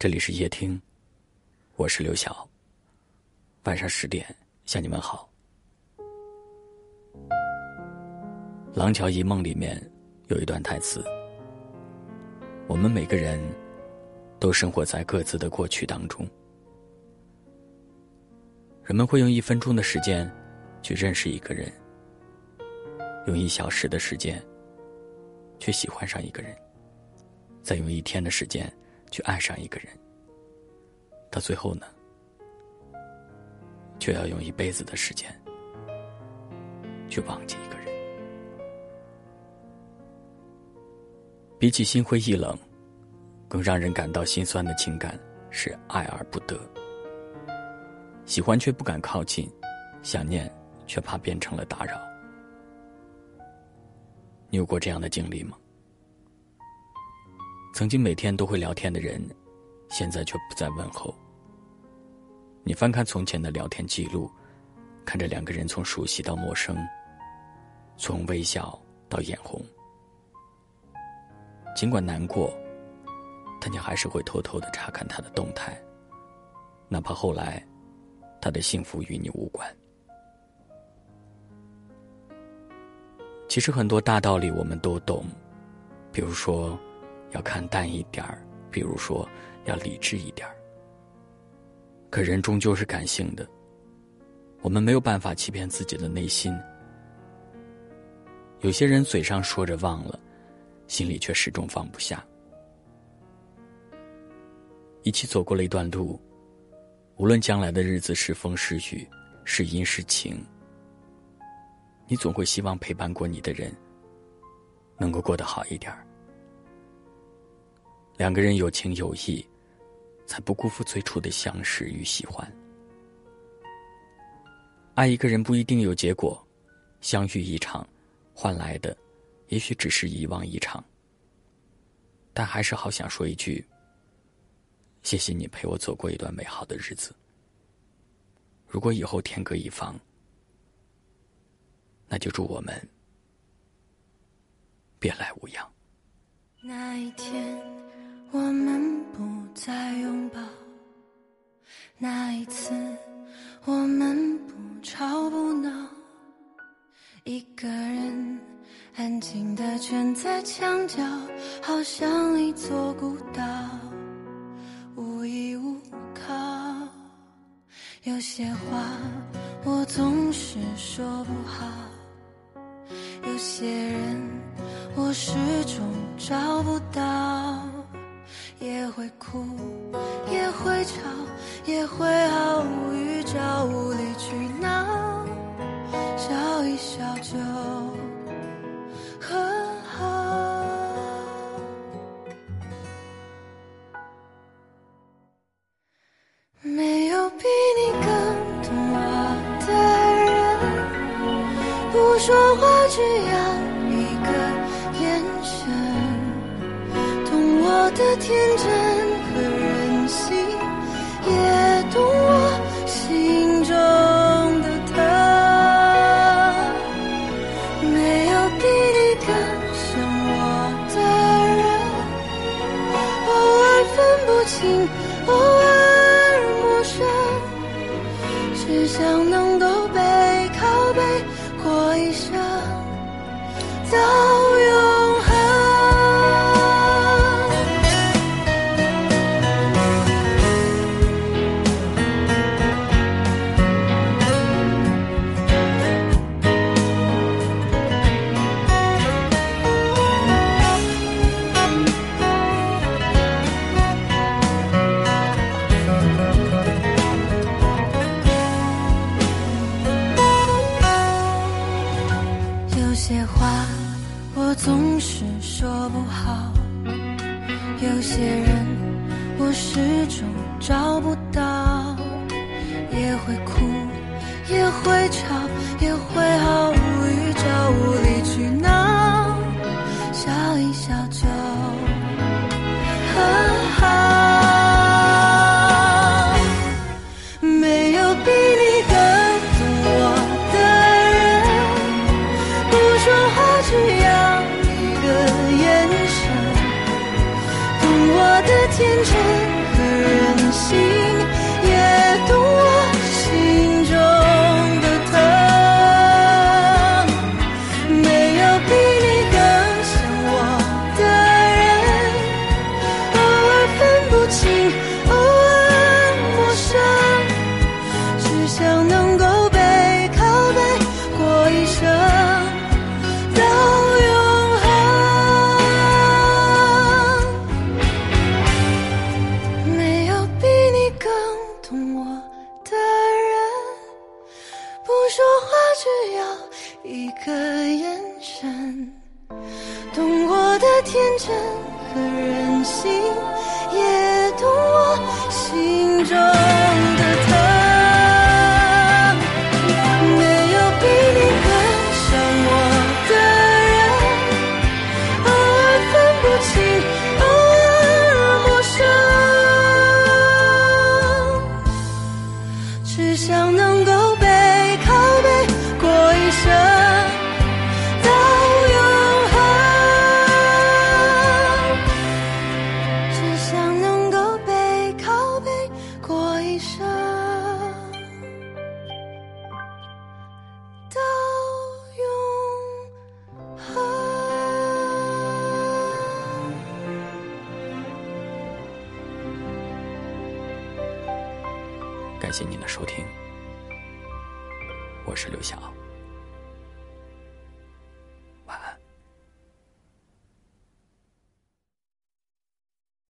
这里是夜听，我是刘晓。晚上十点向你们好。《廊桥遗梦》里面有一段台词：“我们每个人都生活在各自的过去当中。人们会用一分钟的时间去认识一个人，用一小时的时间去喜欢上一个人，再用一天的时间。”去爱上一个人，到最后呢，却要用一辈子的时间去忘记一个人。比起心灰意冷，更让人感到心酸的情感是爱而不得，喜欢却不敢靠近，想念却怕变成了打扰。你有过这样的经历吗？曾经每天都会聊天的人，现在却不再问候。你翻看从前的聊天记录，看着两个人从熟悉到陌生，从微笑到眼红。尽管难过，但你还是会偷偷的查看他的动态，哪怕后来他的幸福与你无关。其实很多大道理我们都懂，比如说。要看淡一点儿，比如说要理智一点儿。可人终究是感性的，我们没有办法欺骗自己的内心。有些人嘴上说着忘了，心里却始终放不下。一起走过了一段路，无论将来的日子是风是雨，是阴是晴，你总会希望陪伴过你的人能够过得好一点儿。两个人有情有义，才不辜负最初的相识与喜欢。爱一个人不一定有结果，相遇一场，换来的也许只是遗忘一场。但还是好想说一句：谢谢你陪我走过一段美好的日子。如果以后天各一方，那就祝我们别来无恙。那一天。我们不再拥抱，那一次我们不吵不闹，一个人安静的蜷在墙角，好像一座孤岛，无依无靠。有些话我总是说不好，有些人我始终找不到。也会哭，也会吵，也会毫无预兆无理取闹，笑一笑就和好。没有比你更懂我的人，不说话只要一个眼神。的天真和任性，也懂我心中的疼。没有比你更像我的人，偶尔分不清，偶尔陌生，只想能够背靠背过一生。总是说不好，有些人我始终找不到，也会哭，也会吵，也会毫一个眼神懂我的天真和任性也懂我心中。感谢您的收听。我是刘晓。